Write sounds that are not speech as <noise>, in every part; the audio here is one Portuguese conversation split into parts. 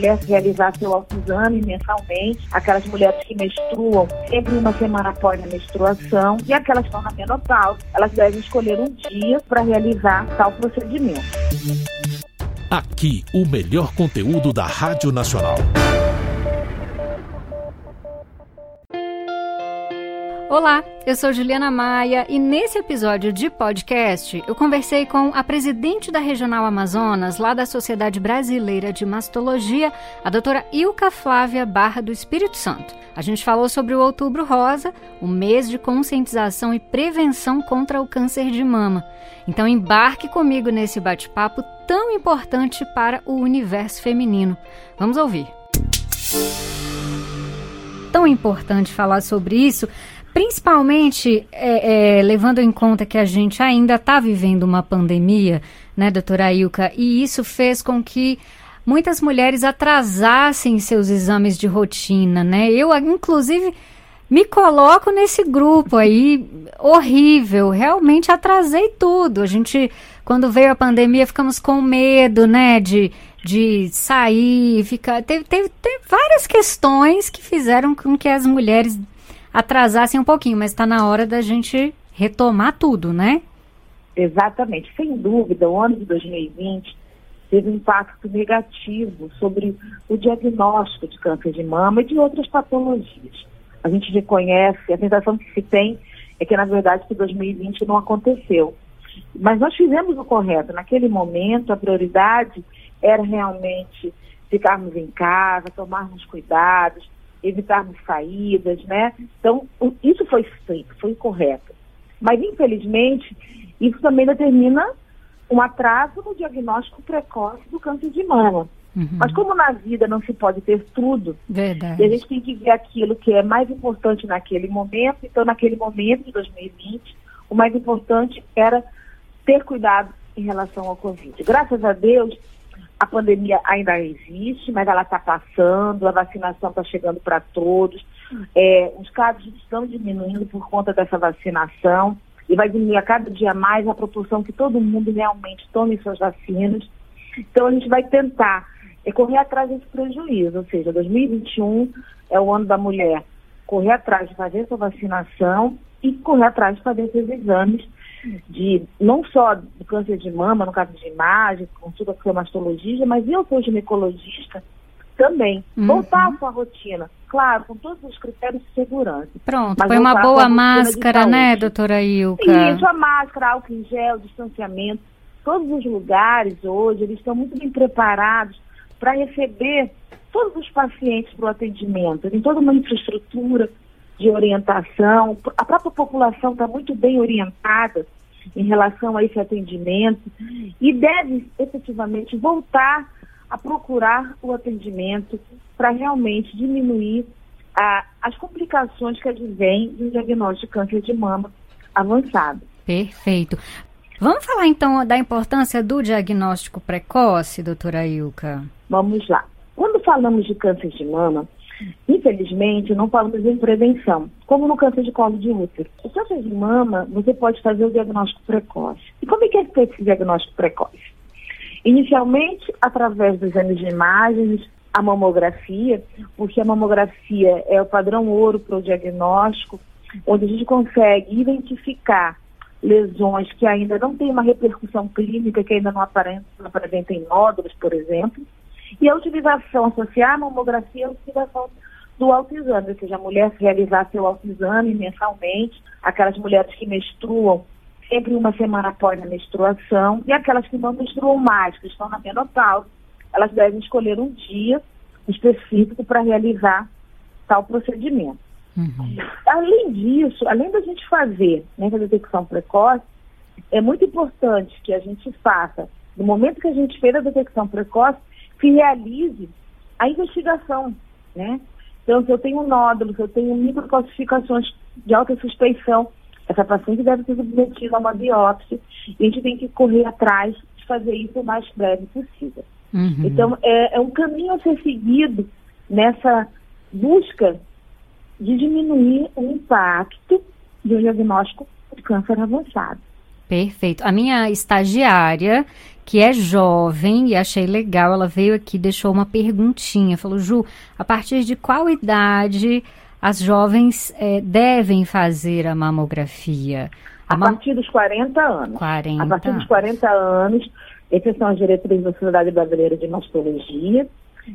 mulher realizar seu autoexame mensalmente, aquelas mulheres que menstruam sempre uma semana após a menstruação e aquelas que estão na menopausa, elas devem escolher um dia para realizar tal procedimento. Aqui, o melhor conteúdo da Rádio Nacional. Olá, eu sou Juliana Maia e nesse episódio de podcast eu conversei com a presidente da Regional Amazonas, lá da Sociedade Brasileira de Mastologia, a doutora Ilka Flávia Barra do Espírito Santo. A gente falou sobre o Outubro Rosa, o mês de conscientização e prevenção contra o câncer de mama. Então embarque comigo nesse bate-papo tão importante para o universo feminino. Vamos ouvir. Tão importante falar sobre isso Principalmente é, é, levando em conta que a gente ainda está vivendo uma pandemia, né, doutora Ilka, e isso fez com que muitas mulheres atrasassem seus exames de rotina, né? Eu, inclusive, me coloco nesse grupo aí horrível, realmente atrasei tudo. A gente, quando veio a pandemia, ficamos com medo, né, de, de sair, ficar. Teve, teve, teve várias questões que fizeram com que as mulheres atrasassem um pouquinho, mas está na hora da gente retomar tudo, né? Exatamente. Sem dúvida, o ano de 2020 teve um impacto negativo sobre o diagnóstico de câncer de mama e de outras patologias. A gente reconhece, a sensação que se tem é que, na verdade, que 2020 não aconteceu. Mas nós fizemos o correto. Naquele momento, a prioridade era realmente ficarmos em casa, tomarmos cuidados, evitarmos saídas, né? Então, isso foi feito, foi correto. Mas, infelizmente, isso também determina um atraso no diagnóstico precoce do câncer de mama. Uhum. Mas como na vida não se pode ter tudo, Verdade. a gente tem que ver aquilo que é mais importante naquele momento, então naquele momento de 2020, o mais importante era ter cuidado em relação ao Covid. Graças a Deus, a pandemia ainda existe, mas ela está passando, a vacinação está chegando para todos. É, os casos estão diminuindo por conta dessa vacinação e vai diminuir a cada dia mais a proporção que todo mundo realmente tome suas vacinas. Então a gente vai tentar é, correr atrás desse prejuízo, ou seja, 2021 é o ano da mulher correr atrás de fazer sua vacinação e correr atrás de fazer seus exames de não só do câncer de mama, no caso de imagem, com tudo que é mastologia, mas eu sou ginecologista também. Uhum. Voltar à sua rotina, claro, com todos os critérios de segurança. Pronto, põe uma boa máscara, né, doutora Ilka? Isso, a máscara, álcool em gel, distanciamento. Todos os lugares hoje, eles estão muito bem preparados para receber todos os pacientes para o atendimento. Tem toda uma infraestrutura de orientação. A própria população está muito bem orientada em relação a esse atendimento e deve efetivamente voltar a procurar o atendimento para realmente diminuir a, as complicações que advêm do diagnóstico de câncer de mama avançado. Perfeito. Vamos falar então da importância do diagnóstico precoce, doutora Ilka? Vamos lá. Quando falamos de câncer de mama, Infelizmente, não falamos em prevenção, como no câncer de colo de útero. O câncer de mama, você pode fazer o diagnóstico precoce. E como é que é feito esse diagnóstico precoce? Inicialmente, através dos exames de imagens, a mamografia, porque a mamografia é o padrão ouro para o diagnóstico, onde a gente consegue identificar lesões que ainda não têm uma repercussão clínica, que ainda não apresentam, não apresentem nódulos, por exemplo, e a utilização, associar a mamografia à utilização do autoexame, ou seja, a mulher realizar seu autoexame mensalmente, aquelas mulheres que menstruam sempre uma semana após a menstruação, e aquelas que não menstruam mais, que estão na menopausa, elas devem escolher um dia específico para realizar tal procedimento. Uhum. Além disso, além da gente fazer né, a detecção precoce, é muito importante que a gente faça, no momento que a gente fez a detecção precoce, que realize a investigação, né? Então, se eu tenho um nódulo, se eu tenho microclassificações de alta suspeição, essa paciente deve ser submetida a uma biópsia e a gente tem que correr atrás de fazer isso o mais breve possível. Uhum. Então, é, é um caminho a ser seguido nessa busca de diminuir o impacto do diagnóstico de câncer avançado. Perfeito. A minha estagiária, que é jovem e achei legal, ela veio aqui deixou uma perguntinha. Falou, Ju, a partir de qual idade as jovens é, devem fazer a mamografia? A, a partir dos 40 anos. 40. A partir dos 40 anos, essas são as diretrizes da Sociedade Brasileira de Mastologia,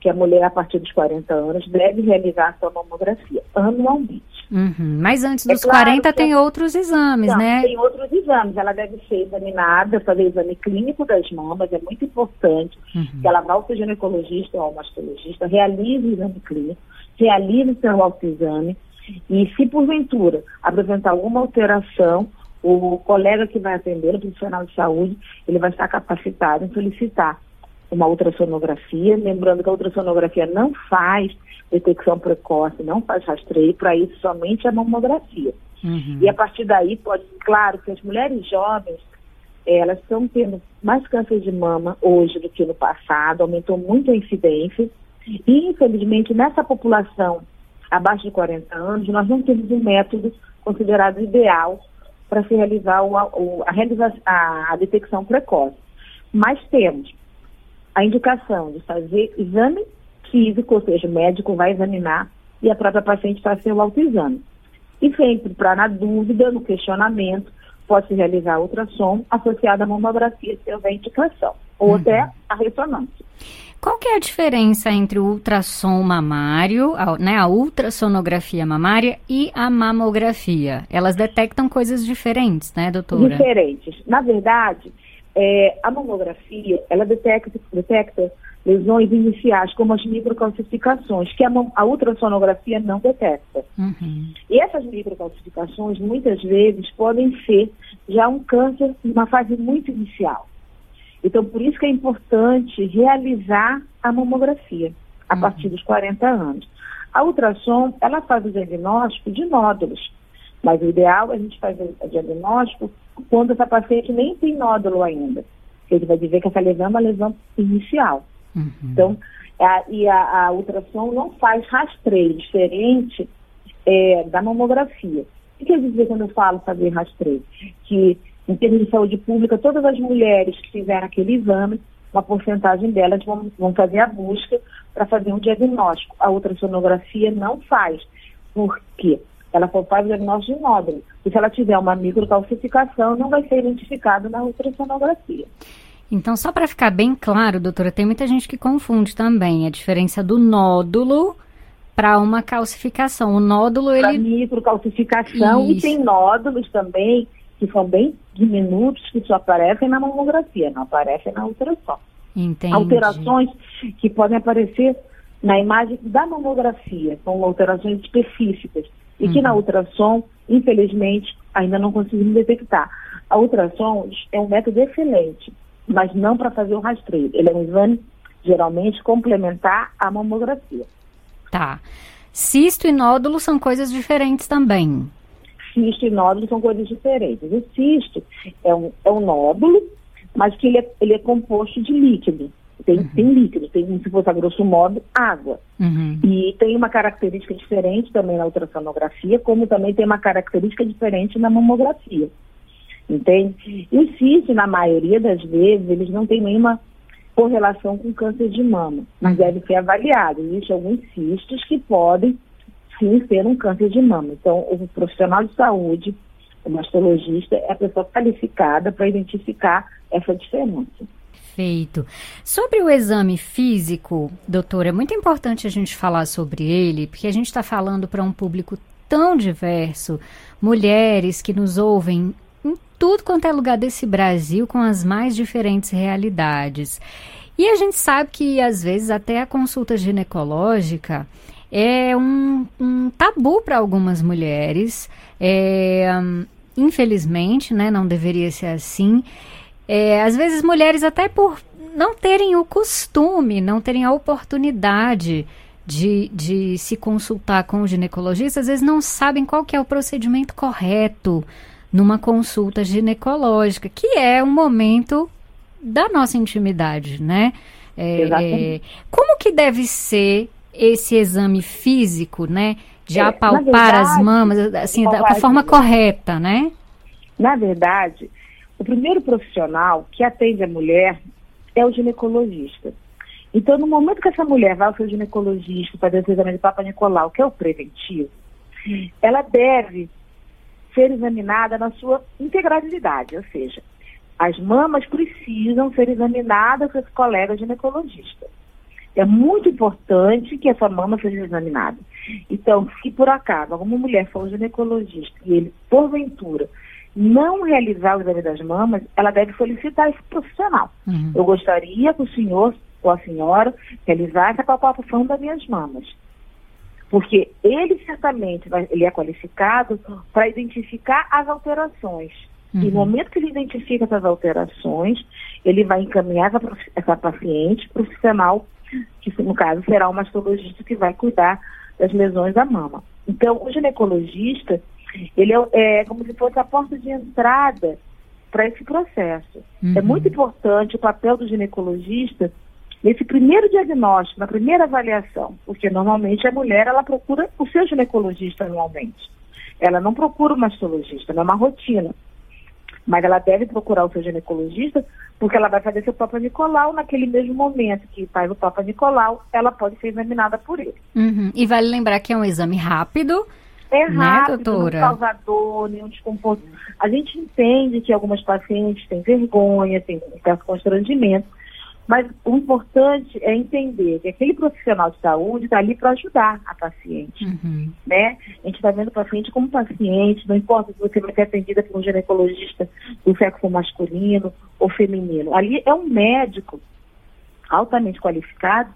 que a mulher, a partir dos 40 anos, deve realizar sua mamografia anualmente. Uhum. Mas antes é dos é claro 40 tem outros exames, não, né? Tem outros exames. Ela deve ser examinada, fazer exame clínico das mamas, é muito importante uhum. que ela vá ao seu ginecologista ou ao mastologista, realize o exame clínico, realize o seu autoexame e se porventura apresentar alguma alteração, o colega que vai atender, o profissional de saúde, ele vai estar capacitado em solicitar uma ultrassonografia, lembrando que a ultrassonografia não faz detecção precoce, não faz rastreio, para isso somente a mamografia. Uhum. E a partir daí pode, claro, que as mulheres jovens, elas estão tendo mais câncer de mama hoje do que no passado, aumentou muito a incidência, e infelizmente nessa população abaixo de 40 anos, nós não temos um método considerado ideal para se realizar o, a, a, a detecção precoce. Mas temos a indicação de fazer exame físico, ou seja, o médico vai examinar e a própria paciente fazer o autoexame. E sempre, para na dúvida, no questionamento, pode-se realizar ultrassom associado à mamografia, se houver indicação, ou uhum. até a ressonância. Qual que é a diferença entre o ultrassom mamário, a, né, a ultrassonografia mamária e a mamografia? Elas detectam coisas diferentes, né, doutora? Diferentes. Na verdade, é, a mamografia, ela detecta, detecta lesões iniciais, como as microcalcificações, que a, a ultrassonografia não detecta. Uhum. E essas microcalcificações, muitas vezes, podem ser já um câncer numa fase muito inicial. Então, por isso que é importante realizar a mamografia a uhum. partir dos 40 anos. A ultrassom, ela faz o diagnóstico de nódulos, mas o ideal é a gente fazer o diagnóstico quando essa paciente nem tem nódulo ainda. Ele vai dizer que essa lesão é uma lesão inicial. Uhum. Então, a, e a, a, ultrassom não faz rastreio diferente é, da mamografia. O que quer dizer quando eu falo fazer rastreio? Que, em termos de saúde pública, todas as mulheres que fizeram aquele exame, uma porcentagem delas vão, vão fazer a busca para fazer um diagnóstico. A ultrassonografia não faz. Por quê? Ela faz o diagnóstico de nódulo. E se ela tiver uma microcalcificação, não vai ser identificado na ultrassonografia. Então, só para ficar bem claro, doutora, tem muita gente que confunde também a diferença do nódulo para uma calcificação. O nódulo, ele... Para microcalcificação Isso. e tem nódulos também que são bem diminutos que só aparecem na mamografia, não aparecem na ultrassom. Entendi. Alterações que podem aparecer na imagem da mamografia, são alterações específicas e uhum. que na uhum. ultrassom, infelizmente, ainda não conseguimos detectar. A ultrassom é um método excelente mas não para fazer o rastreio. Ele é um exame geralmente complementar à mamografia. Tá. Cisto e nódulo são coisas diferentes também. Cisto e nódulo são coisas diferentes. O cisto é um, é um nódulo, mas que ele é, ele é composto de líquido. Tem, uhum. tem líquido, tem, se fosse a grosso modo, água. Uhum. E tem uma característica diferente também na ultrassonografia, como também tem uma característica diferente na mamografia. Entende? E o CIS, na maioria das vezes, eles não têm nenhuma correlação com câncer de mama, mas deve ser avaliado. Existem alguns cistos que podem sim ser um câncer de mama. Então, o profissional de saúde, o mastologista, é a pessoa qualificada para identificar essa diferença. Perfeito. Sobre o exame físico, doutora, é muito importante a gente falar sobre ele, porque a gente está falando para um público tão diverso, mulheres que nos ouvem tudo quanto é lugar desse Brasil com as mais diferentes realidades. E a gente sabe que, às vezes, até a consulta ginecológica é um, um tabu para algumas mulheres. É, infelizmente, né, não deveria ser assim. É, às vezes, mulheres, até por não terem o costume, não terem a oportunidade de, de se consultar com o ginecologista, às vezes não sabem qual que é o procedimento correto numa consulta ginecológica, que é um momento da nossa intimidade, né? É, é, como que deve ser esse exame físico, né? De é, apalpar verdade, as mamas, assim, da, forma correta, né? Na verdade, o primeiro profissional que atende a mulher é o ginecologista. Então, no momento que essa mulher vai ao seu ginecologista fazer o exame de Papa Nicolau, que é o preventivo, ela deve ser examinada na sua integralidade, ou seja, as mamas precisam ser examinadas com esse colega ginecologista. É muito importante que essa mama seja examinada. Então, se por acaso alguma mulher for um ginecologista e ele, porventura, não realizar o exame das mamas, ela deve solicitar esse profissional. Uhum. Eu gostaria que o senhor ou a senhora realizasse a palpação das minhas mamas. Porque ele certamente vai, ele é qualificado para identificar as alterações. Uhum. E no uhum. momento que ele identifica essas alterações, ele vai encaminhar essa, essa paciente profissional, que no caso será o mastologista que vai cuidar das lesões da mama. Então, o ginecologista, ele é, é como se fosse a porta de entrada para esse processo. É uhum. É muito importante o papel do ginecologista nesse primeiro diagnóstico, na primeira avaliação, porque normalmente a mulher ela procura o seu ginecologista anualmente. Ela não procura o mastologista, não é uma rotina. Mas ela deve procurar o seu ginecologista porque ela vai fazer seu Papa Nicolau naquele mesmo momento que faz o Papa Nicolau, ela pode ser examinada por ele. Uhum. E vale lembrar que é um exame rápido. É né, rápido, doutora? não causa dor, nenhum desconforto. A gente entende que algumas pacientes têm vergonha, têm um certo constrangimento, mas o importante é entender que aquele profissional de saúde está ali para ajudar a paciente. Uhum. Né? A gente está vendo o paciente como paciente, não importa se você vai ser atendida por um ginecologista do sexo masculino ou feminino. Ali é um médico altamente qualificado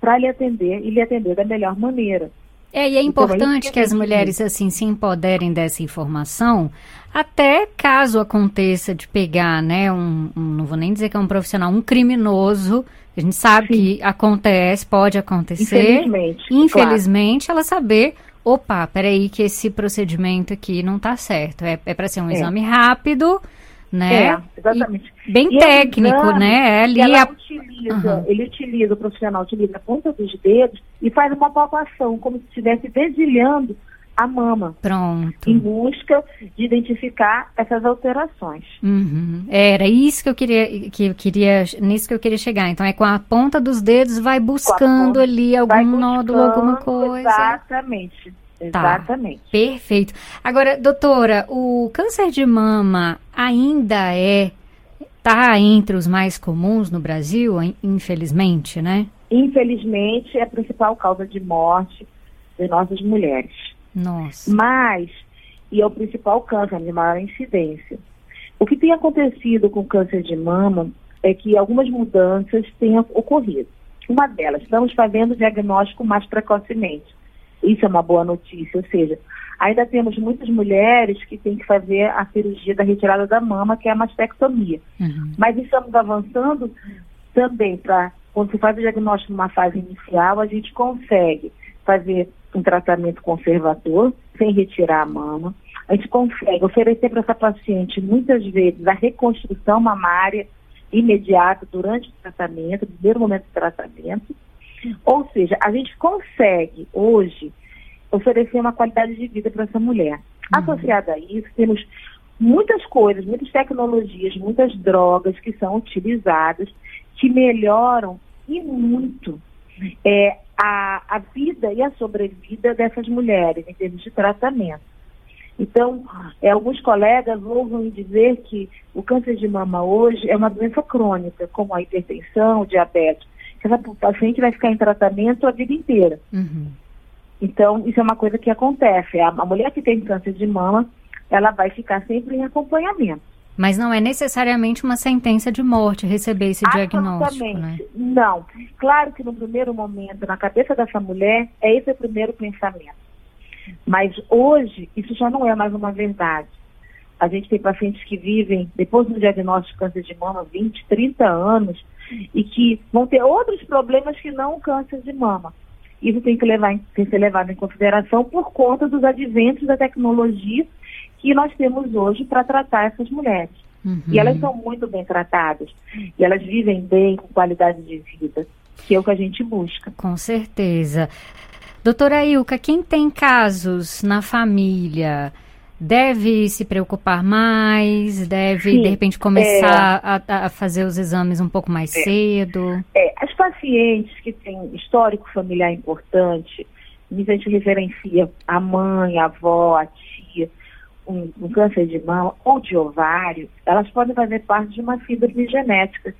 para lhe atender e lhe atender da melhor maneira. É, e é importante que as mulheres assim se empoderem dessa informação, até caso aconteça de pegar, né, um, um não vou nem dizer que é um profissional, um criminoso, a gente sabe Sim. que acontece, pode acontecer. Infelizmente. Infelizmente, claro. ela saber, opa, peraí que esse procedimento aqui não está certo. É, é para ser um é. exame rápido, né? É, exatamente. E bem e técnico, exame, né? É ali ela a... utiliza, uhum. ele utiliza, o profissional utiliza a ponta dos dedos e faz uma palpação, como se estivesse dedilhando a mama. Pronto. Em busca de identificar essas alterações. Uhum. Era isso que eu queria, que eu queria, nisso que eu queria chegar. Então é com a ponta dos dedos vai buscando ponta, ali algum nódulo, alguma coisa. Exatamente. Tá. Exatamente. Tá, perfeito. Agora, doutora, o câncer de mama ainda é tá entre os mais comuns no Brasil, infelizmente, né? Infelizmente, é a principal causa de morte de nossas mulheres. Nossa. Mas, e é o principal câncer de maior incidência. O que tem acontecido com o câncer de mama é que algumas mudanças têm ocorrido. Uma delas, estamos fazendo o diagnóstico mais precocemente. Isso é uma boa notícia, ou seja, ainda temos muitas mulheres que têm que fazer a cirurgia da retirada da mama, que é a mastectomia. Uhum. Mas estamos avançando também para, quando se faz o diagnóstico numa fase inicial, a gente consegue fazer um tratamento conservador, sem retirar a mama. A gente consegue oferecer para essa paciente, muitas vezes, a reconstrução mamária imediata durante o tratamento, no primeiro momento do tratamento. Ou seja, a gente consegue hoje oferecer uma qualidade de vida para essa mulher. Uhum. Associada a isso, temos muitas coisas, muitas tecnologias, muitas drogas que são utilizadas que melhoram e muito é, a, a vida e a sobrevida dessas mulheres em termos de tratamento. Então, é, alguns colegas ousam dizer que o câncer de mama hoje é uma doença crônica, como a hipertensão, o diabetes. Essa paciente vai ficar em tratamento a vida inteira. Uhum. Então, isso é uma coisa que acontece. A, a mulher que tem câncer de mama, ela vai ficar sempre em acompanhamento. Mas não é necessariamente uma sentença de morte receber esse diagnóstico, né? Não. Claro que no primeiro momento, na cabeça dessa mulher, é esse o primeiro pensamento. Mas hoje, isso já não é mais uma verdade. A gente tem pacientes que vivem, depois do diagnóstico de câncer de mama, 20, 30 anos, e que vão ter outros problemas que não o câncer de mama. Isso tem que, levar, tem que ser levado em consideração por conta dos adventos da tecnologia que nós temos hoje para tratar essas mulheres. Uhum. E elas são muito bem tratadas. E elas vivem bem, com qualidade de vida, que é o que a gente busca. Com certeza. Doutora Ilka, quem tem casos na família deve se preocupar mais, deve Sim, de repente começar é, a, a, fazer os exames um pouco mais é, cedo? É, as pacientes que têm histórico familiar importante, a gente referencia a mãe, a avó, a tia, um, um, câncer de mama ou de ovário, elas podem fazer parte de uma síndrome genética,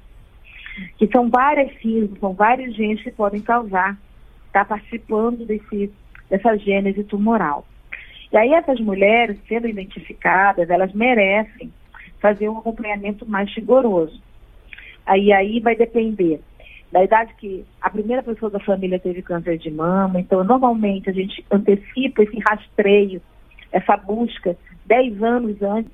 que são várias síndromes, são vários genes que podem causar, estar tá participando desse, dessa gênese tumoral. E aí essas mulheres, sendo identificadas, elas merecem fazer um acompanhamento mais rigoroso. Aí, aí vai depender da idade que a primeira pessoa da família teve câncer de mama, então normalmente a gente antecipa esse rastreio, essa busca 10 anos antes.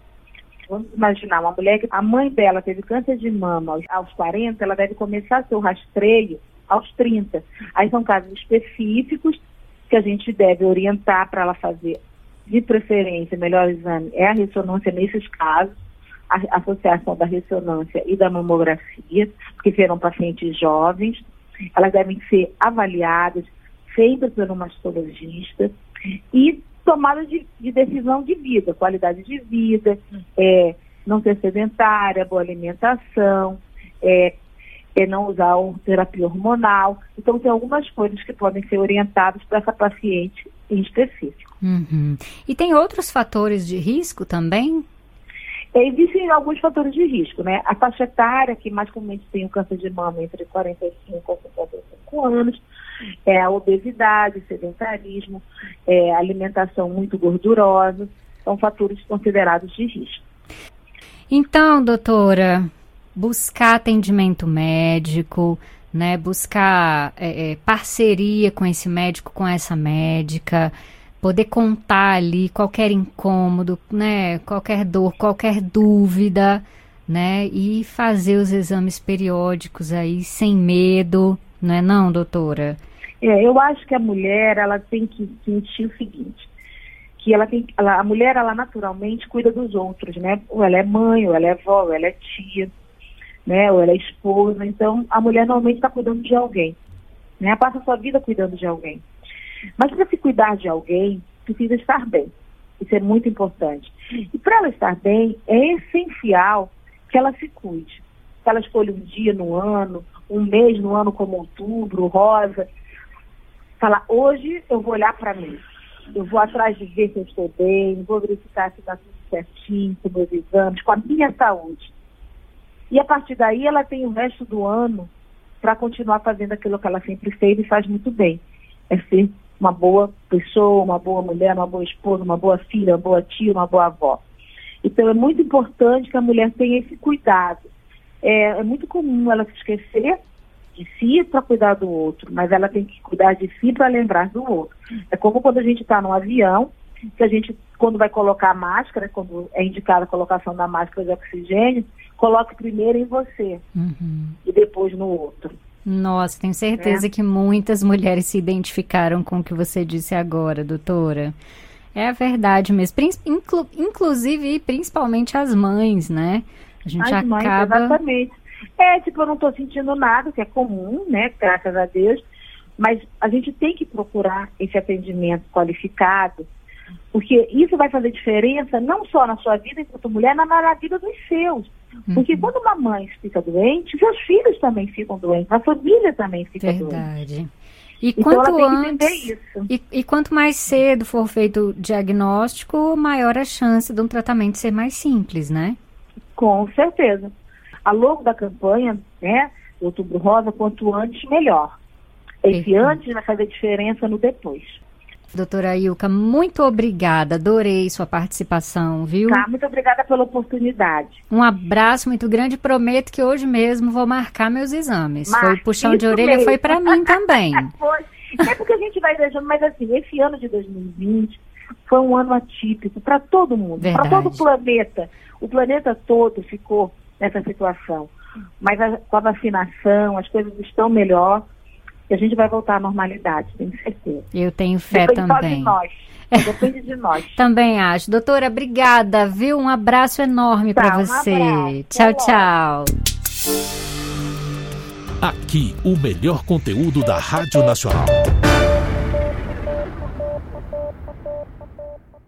Vamos imaginar, uma mulher que a mãe dela teve câncer de mama aos, aos 40, ela deve começar seu rastreio aos 30. Aí são casos específicos que a gente deve orientar para ela fazer de preferência, melhor exame é a ressonância nesses casos, a associação da ressonância e da mamografia, porque serão pacientes jovens, elas devem ser avaliadas, feitas pelo mastologista e tomada de, de decisão de vida, qualidade de vida, é, não ser sedentária, boa alimentação, é, é não usar terapia hormonal. Então, tem algumas coisas que podem ser orientadas para essa paciente em específico. Uhum. E tem outros fatores de risco também? Existem alguns fatores de risco, né? A faixa etária, que mais comumente tem o câncer de mama entre 45 e 55 anos, é a obesidade, sedentarismo, é, alimentação muito gordurosa, são fatores considerados de risco. Então, doutora, buscar atendimento médico, né? Buscar é, é, parceria com esse médico, com essa médica, poder contar ali qualquer incômodo, né? Qualquer dor, qualquer dúvida, né? E fazer os exames periódicos aí sem medo, não é não, doutora? É, eu acho que a mulher ela tem que sentir o seguinte, que ela tem, ela, a mulher ela naturalmente cuida dos outros, né? Ou ela é mãe, ou ela é avó, ou ela é tia né? Ou ela é esposa. Então, a mulher normalmente está cuidando de alguém. Né? Passa a sua vida cuidando de alguém. Mas para se cuidar de alguém, precisa estar bem. Isso é muito importante. E para ela estar bem, é essencial que ela se cuide. Que ela escolha um dia no ano, um mês no ano como outubro, rosa. Falar, hoje eu vou olhar para mim. Eu vou atrás de ver se eu estou bem, vou verificar se está tudo certinho com meus exames, com a minha saúde. E a partir daí ela tem o resto do ano para continuar fazendo aquilo que ela sempre fez e faz muito bem. É ser uma boa pessoa, uma boa mulher, uma boa esposa, uma boa filha, uma boa tia, uma boa avó. Então é muito importante que a mulher tenha esse cuidado. É, é muito comum ela se esquecer de si para cuidar do outro, mas ela tem que cuidar de si para lembrar do outro. É como quando a gente está no avião, que a gente, quando vai colocar a máscara, quando é indicada a colocação da máscara de oxigênio, coloque primeiro em você uhum. e depois no outro. Nossa, tenho certeza é. que muitas mulheres se identificaram com o que você disse agora, doutora. É a verdade mesmo. Inclu inclusive, principalmente as mães, né? A gente as mães, acaba. Exatamente. É, tipo, eu não estou sentindo nada, que é comum, né? Graças a Deus. Mas a gente tem que procurar esse atendimento qualificado, porque isso vai fazer diferença não só na sua vida enquanto mulher, mas na vida dos seus. Porque uhum. quando uma mãe fica doente, seus filhos também ficam doentes, a família também fica Verdade. doente. E então quanto antes, e, e, quanto mais cedo for feito o diagnóstico, maior a chance de um tratamento ser mais simples, né? Com certeza. Ao longo da campanha, né, Outubro Rosa, quanto antes, melhor. Esse Perfeito. antes vai fazer diferença no depois. Doutora Ilka, muito obrigada, adorei sua participação, viu? Tá, muito obrigada pela oportunidade. Um abraço muito grande, prometo que hoje mesmo vou marcar meus exames. Marque, foi puxão de orelha, mesmo. foi para mim também. <laughs> foi. É porque a gente vai deixando, mas assim, esse ano de 2020 foi um ano atípico para todo mundo, para todo o planeta. O planeta todo ficou nessa situação. Mas a, com a vacinação, as coisas estão melhor que a gente vai voltar à normalidade, tenho certeza. Eu tenho fé Depende também. Só de nós. <laughs> Depende de nós. também acho. Doutora, obrigada, viu? Um abraço enorme para você. Um tchau, tchau. Aqui, o melhor conteúdo da Rádio Nacional.